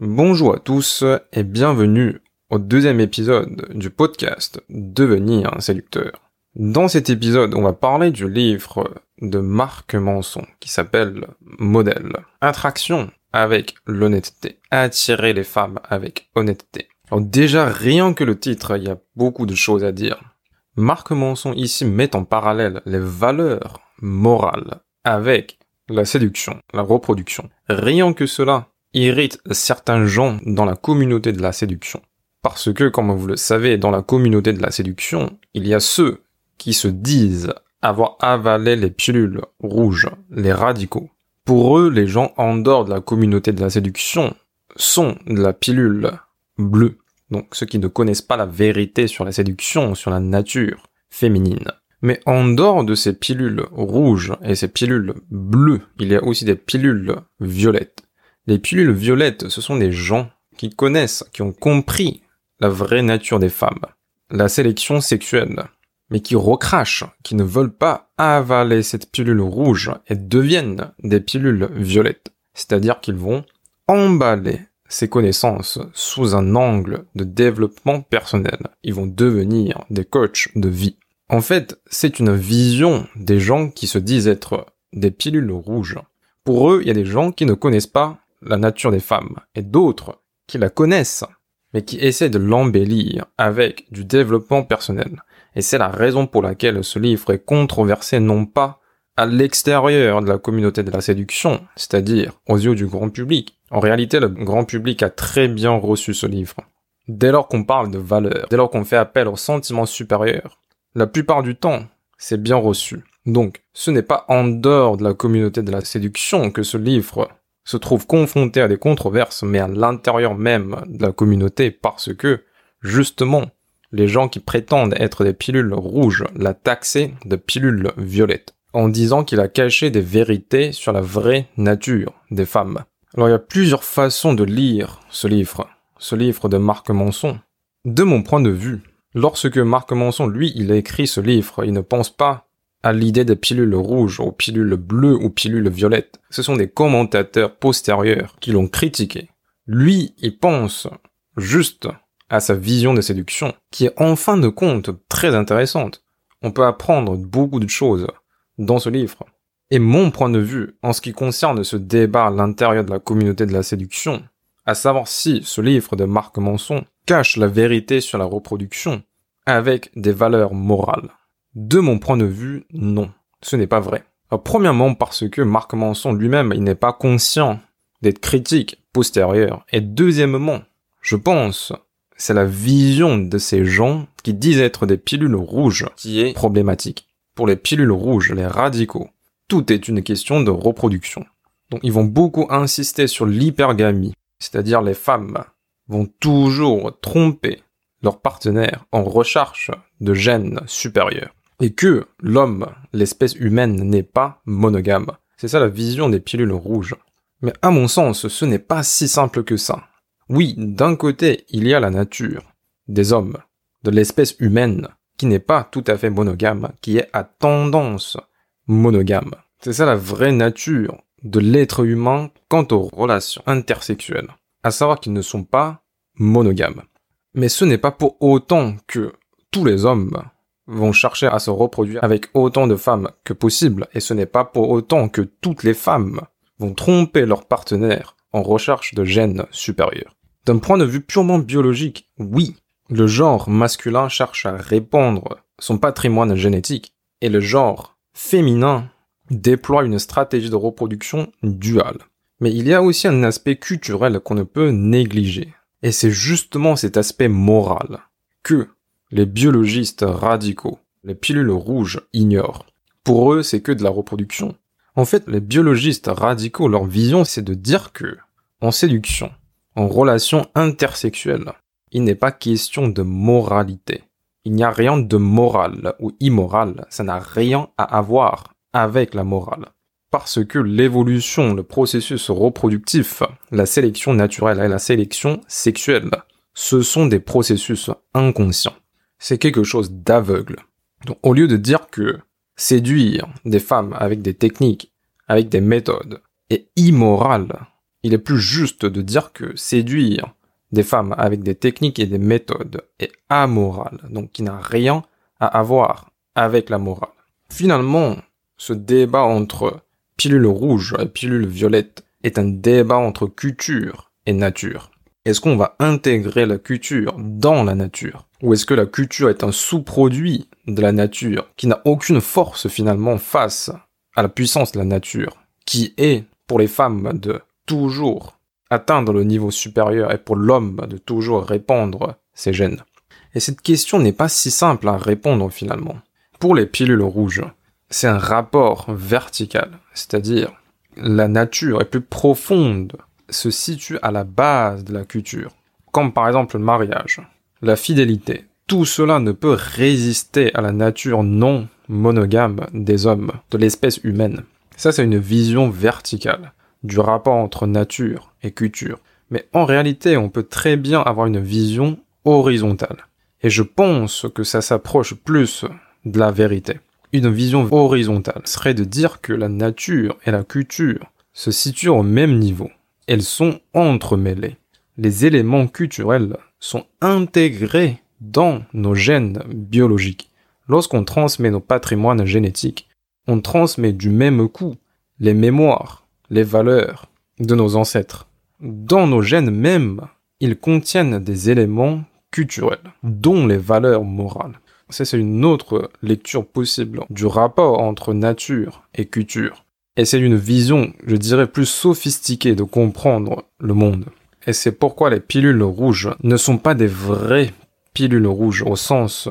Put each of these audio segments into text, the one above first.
Bonjour à tous et bienvenue au deuxième épisode du podcast Devenir un séducteur. Dans cet épisode, on va parler du livre de Marc Manson qui s'appelle Modèle. Attraction avec l'honnêteté. Attirer les femmes avec honnêteté. Alors déjà, rien que le titre, il y a beaucoup de choses à dire. Marc Manson ici met en parallèle les valeurs morales avec la séduction, la reproduction. Rien que cela irrite certains gens dans la communauté de la séduction. Parce que, comme vous le savez, dans la communauté de la séduction, il y a ceux qui se disent avoir avalé les pilules rouges, les radicaux. Pour eux, les gens en dehors de la communauté de la séduction sont de la pilule bleue. Donc ceux qui ne connaissent pas la vérité sur la séduction, sur la nature féminine. Mais en dehors de ces pilules rouges et ces pilules bleues, il y a aussi des pilules violettes. Les pilules violettes, ce sont des gens qui connaissent, qui ont compris la vraie nature des femmes, la sélection sexuelle, mais qui recrachent, qui ne veulent pas avaler cette pilule rouge et deviennent des pilules violettes. C'est-à-dire qu'ils vont emballer ces connaissances sous un angle de développement personnel. Ils vont devenir des coachs de vie. En fait, c'est une vision des gens qui se disent être des pilules rouges. Pour eux, il y a des gens qui ne connaissent pas la nature des femmes, et d'autres qui la connaissent, mais qui essaient de l'embellir avec du développement personnel. Et c'est la raison pour laquelle ce livre est controversé non pas à l'extérieur de la communauté de la séduction, c'est-à-dire aux yeux du grand public. En réalité, le grand public a très bien reçu ce livre. Dès lors qu'on parle de valeur, dès lors qu'on fait appel aux sentiments supérieurs, la plupart du temps, c'est bien reçu. Donc, ce n'est pas en dehors de la communauté de la séduction que ce livre se trouve confronté à des controverses, mais à l'intérieur même de la communauté parce que, justement, les gens qui prétendent être des pilules rouges l'a taxé de pilules violettes, en disant qu'il a caché des vérités sur la vraie nature des femmes. Alors il y a plusieurs façons de lire ce livre, ce livre de Marc Manson. De mon point de vue, lorsque Marc Manson, lui, il a écrit ce livre, il ne pense pas à l'idée des pilules rouges, aux pilules bleues ou pilules violettes. Ce sont des commentateurs postérieurs qui l'ont critiqué. Lui, il pense juste à sa vision de séduction, qui est en fin de compte très intéressante. On peut apprendre beaucoup de choses dans ce livre. Et mon point de vue, en ce qui concerne ce débat à l'intérieur de la communauté de la séduction, à savoir si ce livre de Marc Manson cache la vérité sur la reproduction avec des valeurs morales. De mon point de vue, non. Ce n'est pas vrai. premièrement parce que Marc Manson lui-même, il n'est pas conscient d'être critique postérieure. Et deuxièmement, je pense c'est la vision de ces gens qui disent être des pilules rouges qui est problématique. Pour les pilules rouges, les radicaux, tout est une question de reproduction. Donc ils vont beaucoup insister sur l'hypergamie, c'est-à-dire les femmes vont toujours tromper leur partenaire en recherche de gènes supérieurs. Et que l'homme, l'espèce humaine, n'est pas monogame. C'est ça la vision des pilules rouges. Mais à mon sens, ce n'est pas si simple que ça. Oui, d'un côté, il y a la nature, des hommes, de l'espèce humaine, qui n'est pas tout à fait monogame, qui est à tendance monogame. C'est ça la vraie nature de l'être humain quant aux relations intersexuelles. À savoir qu'ils ne sont pas monogames. Mais ce n'est pas pour autant que tous les hommes vont chercher à se reproduire avec autant de femmes que possible, et ce n'est pas pour autant que toutes les femmes vont tromper leur partenaire en recherche de gènes supérieurs. D'un point de vue purement biologique, oui, le genre masculin cherche à répandre son patrimoine génétique et le genre féminin déploie une stratégie de reproduction duale. Mais il y a aussi un aspect culturel qu'on ne peut négliger. Et c'est justement cet aspect moral que les biologistes radicaux, les pilules rouges, ignorent. Pour eux, c'est que de la reproduction. En fait, les biologistes radicaux, leur vision, c'est de dire que, en séduction, en relation intersexuelle, il n'est pas question de moralité. Il n'y a rien de moral ou immoral, ça n'a rien à avoir avec la morale. Parce que l'évolution, le processus reproductif, la sélection naturelle et la sélection sexuelle, ce sont des processus inconscients. C'est quelque chose d'aveugle. Donc au lieu de dire que séduire des femmes avec des techniques, avec des méthodes, est immoral, Il est plus juste de dire que séduire des femmes avec des techniques et des méthodes est amoral, donc qui n'a rien à avoir avec la morale. Finalement, ce débat entre pilule rouge et pilule violette est un débat entre culture et nature. Est-ce qu'on va intégrer la culture dans la nature? Ou est-ce que la culture est un sous-produit de la nature qui n'a aucune force finalement face à la puissance de la nature, qui est pour les femmes de toujours atteindre le niveau supérieur et pour l'homme de toujours répandre ses gènes? Et cette question n'est pas si simple à répondre finalement. Pour les pilules rouges, c'est un rapport vertical, c'est-à-dire la nature est plus profonde, se situe à la base de la culture, comme par exemple le mariage, la fidélité. Tout cela ne peut résister à la nature non monogame des hommes, de l'espèce humaine. Ça, c'est une vision verticale du rapport entre nature et culture. Mais en réalité, on peut très bien avoir une vision horizontale. Et je pense que ça s'approche plus de la vérité. Une vision horizontale serait de dire que la nature et la culture se situent au même niveau. Elles sont entremêlées. Les éléments culturels sont intégrés dans nos gènes biologiques. Lorsqu'on transmet nos patrimoines génétiques, on transmet du même coup les mémoires, les valeurs de nos ancêtres. Dans nos gènes même, ils contiennent des éléments culturels, dont les valeurs morales. C'est une autre lecture possible du rapport entre nature et culture. Et c'est une vision, je dirais, plus sophistiquée de comprendre le monde. Et c'est pourquoi les pilules rouges ne sont pas des vraies pilules rouges au sens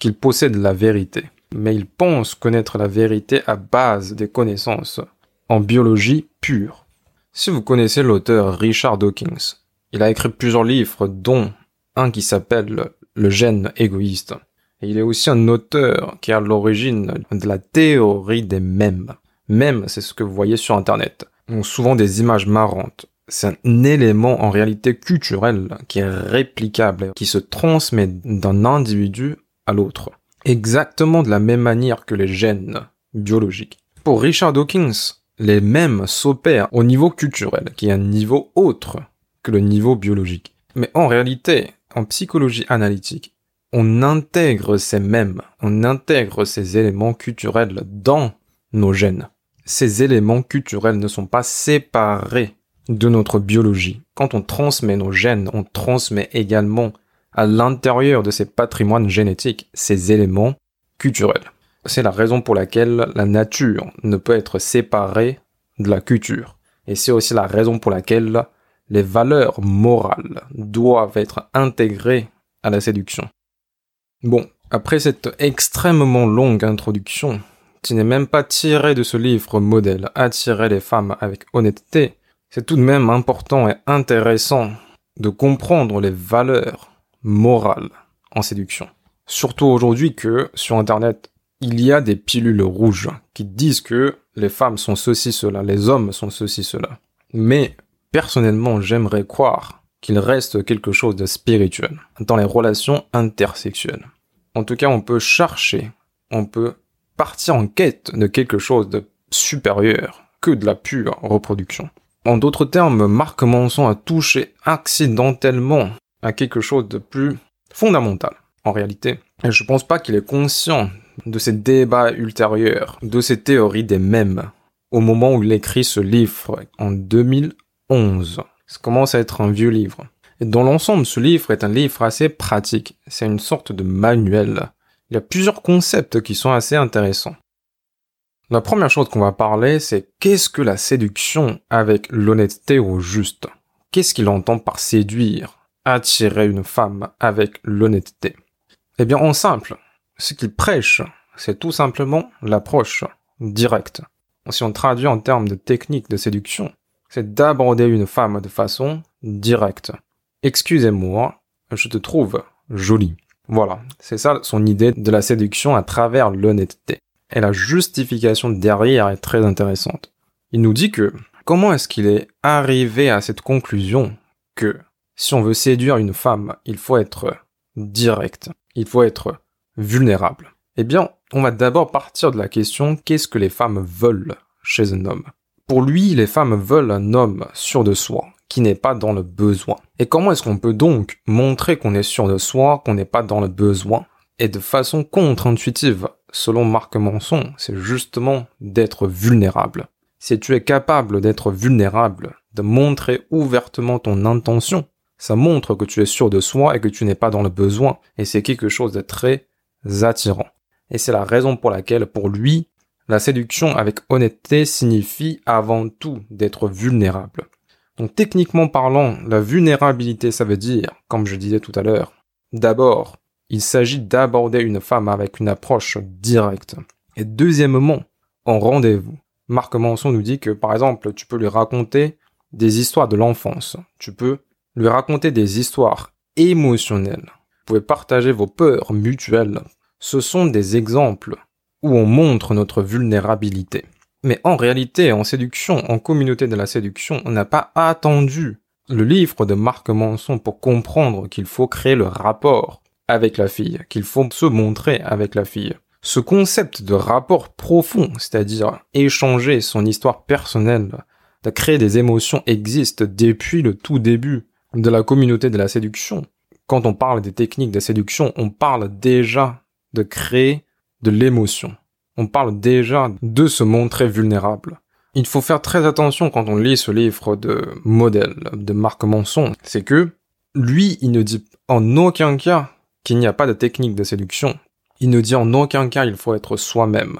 qu'ils possèdent la vérité. Mais ils pensent connaître la vérité à base des connaissances en biologie pure. Si vous connaissez l'auteur Richard Dawkins, il a écrit plusieurs livres dont un qui s'appelle Le gène égoïste il est aussi un auteur qui est à l'origine de la théorie des mèmes. Mèmes, c'est ce que vous voyez sur Internet. Donc souvent des images marrantes. C'est un élément en réalité culturel qui est réplicable, qui se transmet d'un individu à l'autre. Exactement de la même manière que les gènes biologiques. Pour Richard Dawkins, les mèmes s'opèrent au niveau culturel, qui est un niveau autre que le niveau biologique. Mais en réalité, en psychologie analytique, on intègre ces mêmes, on intègre ces éléments culturels dans nos gènes. Ces éléments culturels ne sont pas séparés de notre biologie. Quand on transmet nos gènes, on transmet également à l'intérieur de ces patrimoines génétiques ces éléments culturels. C'est la raison pour laquelle la nature ne peut être séparée de la culture. Et c'est aussi la raison pour laquelle les valeurs morales doivent être intégrées à la séduction. Bon, après cette extrêmement longue introduction, qui n'est même pas tirée de ce livre modèle Attirer les femmes avec honnêteté, c'est tout de même important et intéressant de comprendre les valeurs morales en séduction. Surtout aujourd'hui que, sur Internet, il y a des pilules rouges qui disent que les femmes sont ceci, cela, les hommes sont ceci, cela. Mais, personnellement, j'aimerais croire qu'il reste quelque chose de spirituel dans les relations intersexuelles. En tout cas, on peut chercher, on peut partir en quête de quelque chose de supérieur que de la pure reproduction. En d'autres termes, Marc Manson a touché accidentellement à quelque chose de plus fondamental, en réalité. Et je pense pas qu'il est conscient de ces débats ultérieurs, de ces théories des mêmes, au moment où il écrit ce livre, en 2011. Ça commence à être un vieux livre. Et dans l'ensemble, ce livre est un livre assez pratique. C'est une sorte de manuel. Il y a plusieurs concepts qui sont assez intéressants. La première chose qu'on va parler, c'est qu'est-ce que la séduction avec l'honnêteté au juste? Qu'est-ce qu'il entend par séduire, attirer une femme avec l'honnêteté? Eh bien, en simple, ce qu'il prêche, c'est tout simplement l'approche directe. Si on traduit en termes de technique de séduction, c'est d'aborder une femme de façon directe. Excusez-moi, je te trouve jolie. Voilà, c'est ça son idée de la séduction à travers l'honnêteté. Et la justification derrière est très intéressante. Il nous dit que comment est-ce qu'il est arrivé à cette conclusion que si on veut séduire une femme, il faut être direct, il faut être vulnérable? Eh bien, on va d'abord partir de la question qu'est-ce que les femmes veulent chez un homme? Pour lui, les femmes veulent un homme sûr de soi, qui n'est pas dans le besoin. Et comment est-ce qu'on peut donc montrer qu'on est sûr de soi, qu'on n'est pas dans le besoin? Et de façon contre-intuitive, selon Marc Manson, c'est justement d'être vulnérable. Si tu es capable d'être vulnérable, de montrer ouvertement ton intention, ça montre que tu es sûr de soi et que tu n'es pas dans le besoin. Et c'est quelque chose de très attirant. Et c'est la raison pour laquelle, pour lui, la séduction avec honnêteté signifie avant tout d'être vulnérable. Donc techniquement parlant, la vulnérabilité, ça veut dire, comme je disais tout à l'heure, d'abord, il s'agit d'aborder une femme avec une approche directe. Et deuxièmement, en rendez-vous. Marc Manson nous dit que, par exemple, tu peux lui raconter des histoires de l'enfance. Tu peux lui raconter des histoires émotionnelles. Vous pouvez partager vos peurs mutuelles. Ce sont des exemples où on montre notre vulnérabilité. Mais en réalité, en séduction, en communauté de la séduction, on n'a pas attendu le livre de Marc Manson pour comprendre qu'il faut créer le rapport avec la fille, qu'il faut se montrer avec la fille. Ce concept de rapport profond, c'est-à-dire échanger son histoire personnelle, de créer des émotions existe depuis le tout début de la communauté de la séduction. Quand on parle des techniques de séduction, on parle déjà de créer de l'émotion. On parle déjà de se montrer vulnérable. Il faut faire très attention quand on lit ce livre de modèle de Marc Manson. C'est que lui, il ne dit en aucun cas qu'il n'y a pas de technique de séduction. Il ne dit en aucun cas il faut être soi-même.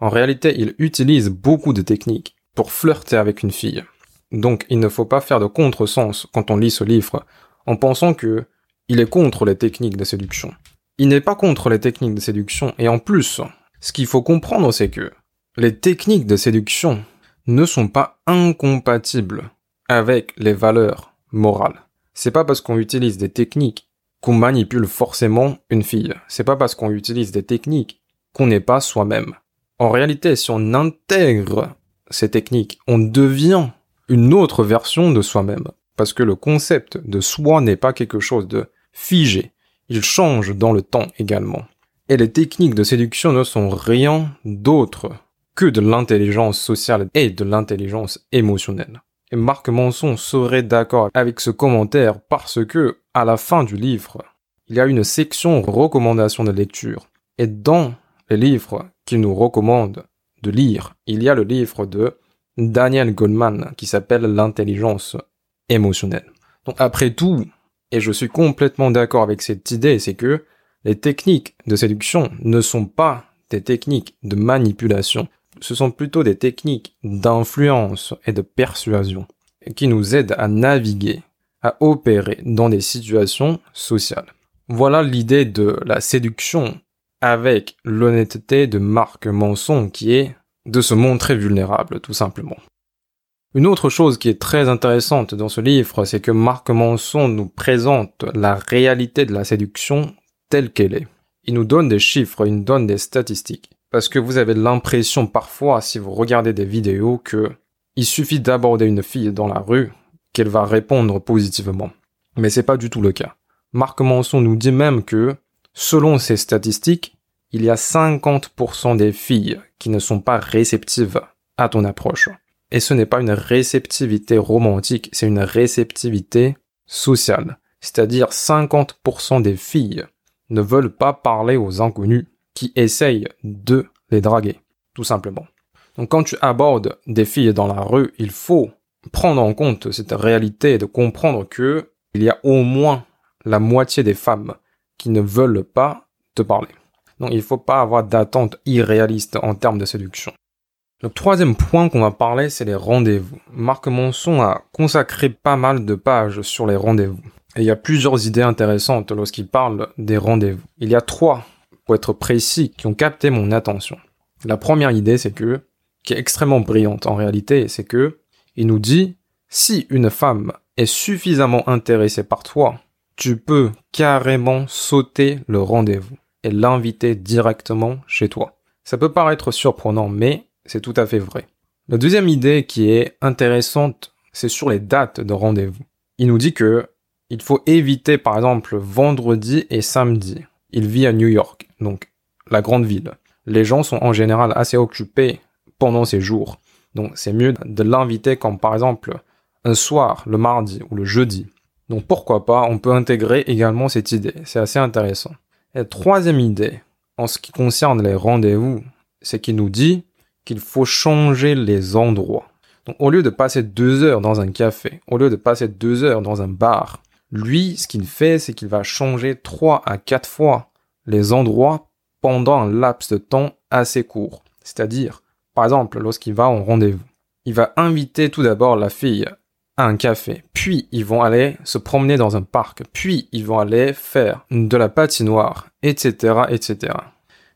En réalité, il utilise beaucoup de techniques pour flirter avec une fille. Donc, il ne faut pas faire de contresens quand on lit ce livre en pensant que il est contre les techniques de séduction. Il n'est pas contre les techniques de séduction et en plus, ce qu'il faut comprendre c'est que les techniques de séduction ne sont pas incompatibles avec les valeurs morales. C'est pas parce qu'on utilise des techniques qu'on manipule forcément une fille. C'est pas parce qu'on utilise des techniques qu'on n'est pas soi-même. En réalité, si on intègre ces techniques, on devient une autre version de soi-même. Parce que le concept de soi n'est pas quelque chose de figé. Il change dans le temps également. Et les techniques de séduction ne sont rien d'autre que de l'intelligence sociale et de l'intelligence émotionnelle. Et Marc Manson serait d'accord avec ce commentaire parce que, à la fin du livre, il y a une section recommandations de lecture. Et dans les livres qu'il nous recommande de lire, il y a le livre de Daniel Goldman qui s'appelle l'intelligence émotionnelle. Donc après tout, et je suis complètement d'accord avec cette idée, c'est que les techniques de séduction ne sont pas des techniques de manipulation, ce sont plutôt des techniques d'influence et de persuasion qui nous aident à naviguer, à opérer dans des situations sociales. Voilà l'idée de la séduction avec l'honnêteté de Marc Manson qui est de se montrer vulnérable, tout simplement. Une autre chose qui est très intéressante dans ce livre, c'est que Marc Manson nous présente la réalité de la séduction telle qu'elle est. Il nous donne des chiffres, il nous donne des statistiques. Parce que vous avez l'impression parfois, si vous regardez des vidéos, que il suffit d'aborder une fille dans la rue qu'elle va répondre positivement. Mais c'est pas du tout le cas. Marc Manson nous dit même que, selon ces statistiques, il y a 50% des filles qui ne sont pas réceptives à ton approche. Et ce n'est pas une réceptivité romantique, c'est une réceptivité sociale. C'est-à-dire 50% des filles ne veulent pas parler aux inconnus qui essayent de les draguer, tout simplement. Donc quand tu abordes des filles dans la rue, il faut prendre en compte cette réalité et de comprendre que il y a au moins la moitié des femmes qui ne veulent pas te parler. Donc il faut pas avoir d'attente irréaliste en termes de séduction. Le troisième point qu'on va parler, c'est les rendez-vous. Marc Monson a consacré pas mal de pages sur les rendez-vous. Et il y a plusieurs idées intéressantes lorsqu'il parle des rendez-vous. Il y a trois, pour être précis, qui ont capté mon attention. La première idée, c'est que, qui est extrêmement brillante en réalité, c'est que, il nous dit, si une femme est suffisamment intéressée par toi, tu peux carrément sauter le rendez-vous et l'inviter directement chez toi. Ça peut paraître surprenant, mais c'est tout à fait vrai. La deuxième idée qui est intéressante, c'est sur les dates de rendez-vous. Il nous dit que il faut éviter par exemple vendredi et samedi. Il vit à New York, donc la grande ville. Les gens sont en général assez occupés pendant ces jours. Donc c'est mieux de l'inviter comme par exemple un soir, le mardi ou le jeudi. Donc pourquoi pas, on peut intégrer également cette idée. C'est assez intéressant. Et troisième idée, en ce qui concerne les rendez-vous, c'est qu'il nous dit qu'il faut changer les endroits. Donc au lieu de passer deux heures dans un café, au lieu de passer deux heures dans un bar, lui, ce qu'il fait, c'est qu'il va changer trois à quatre fois les endroits pendant un laps de temps assez court. C'est-à-dire, par exemple, lorsqu'il va en rendez-vous, il va inviter tout d'abord la fille à un café, puis ils vont aller se promener dans un parc, puis ils vont aller faire de la patinoire, etc., etc.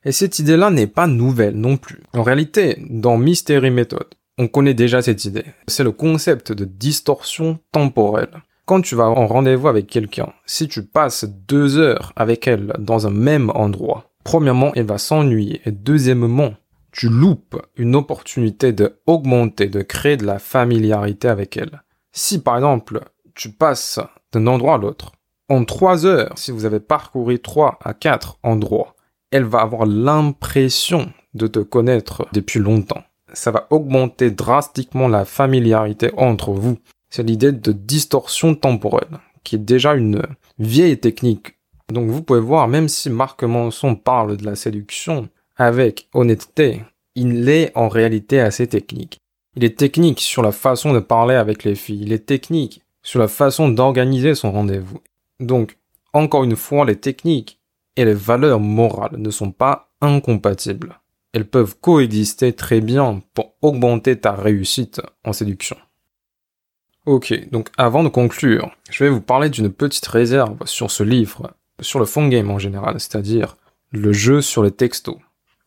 Et cette idée-là n'est pas nouvelle non plus. En réalité, dans Mystery Method, on connaît déjà cette idée. C'est le concept de distorsion temporelle. Quand tu vas en rendez-vous avec quelqu'un, si tu passes deux heures avec elle dans un même endroit, premièrement, elle va s'ennuyer. Et deuxièmement, tu loupes une opportunité de augmenter, de créer de la familiarité avec elle. Si par exemple, tu passes d'un endroit à l'autre, en trois heures, si vous avez parcouru trois à quatre endroits, elle va avoir l'impression de te connaître depuis longtemps. Ça va augmenter drastiquement la familiarité entre vous. C'est l'idée de distorsion temporelle, qui est déjà une vieille technique. Donc vous pouvez voir, même si Marc Manson parle de la séduction avec honnêteté, il est en réalité assez technique. Il est technique sur la façon de parler avec les filles, il est technique sur la façon d'organiser son rendez-vous. Donc, encore une fois, les techniques et les valeurs morales ne sont pas incompatibles. Elles peuvent coexister très bien pour augmenter ta réussite en séduction. Ok, donc avant de conclure, je vais vous parler d'une petite réserve sur ce livre, sur le phone game en général, c'est-à-dire le jeu sur les textos.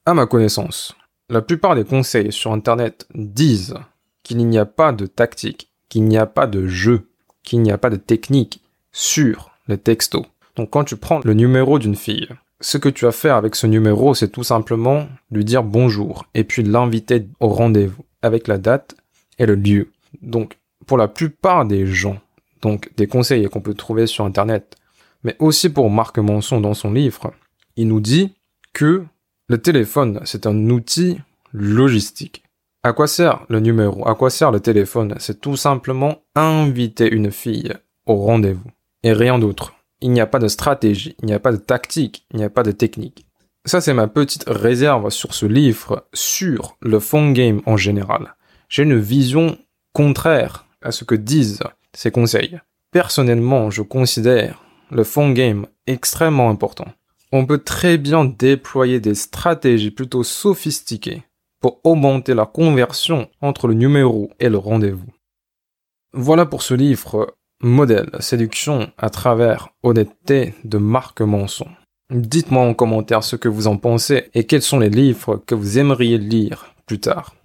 À ma connaissance, la plupart des conseils sur Internet disent qu'il n'y a pas de tactique, qu'il n'y a pas de jeu, qu'il n'y a pas de technique sur les textos. Donc quand tu prends le numéro d'une fille, ce que tu vas faire avec ce numéro, c'est tout simplement lui dire bonjour et puis l'inviter au rendez-vous avec la date et le lieu. Donc pour la plupart des gens, donc des conseils qu'on peut trouver sur Internet, mais aussi pour Marc Manson dans son livre, il nous dit que le téléphone, c'est un outil logistique. À quoi sert le numéro? À quoi sert le téléphone? C'est tout simplement inviter une fille au rendez-vous. Et rien d'autre. Il n'y a pas de stratégie, il n'y a pas de tactique, il n'y a pas de technique. Ça, c'est ma petite réserve sur ce livre, sur le phone game en général. J'ai une vision contraire à ce que disent ces conseils. Personnellement, je considère le phone game extrêmement important. On peut très bien déployer des stratégies plutôt sophistiquées pour augmenter la conversion entre le numéro et le rendez-vous. Voilà pour ce livre Modèle, séduction à travers honnêteté de Marc Manson. Dites-moi en commentaire ce que vous en pensez et quels sont les livres que vous aimeriez lire plus tard.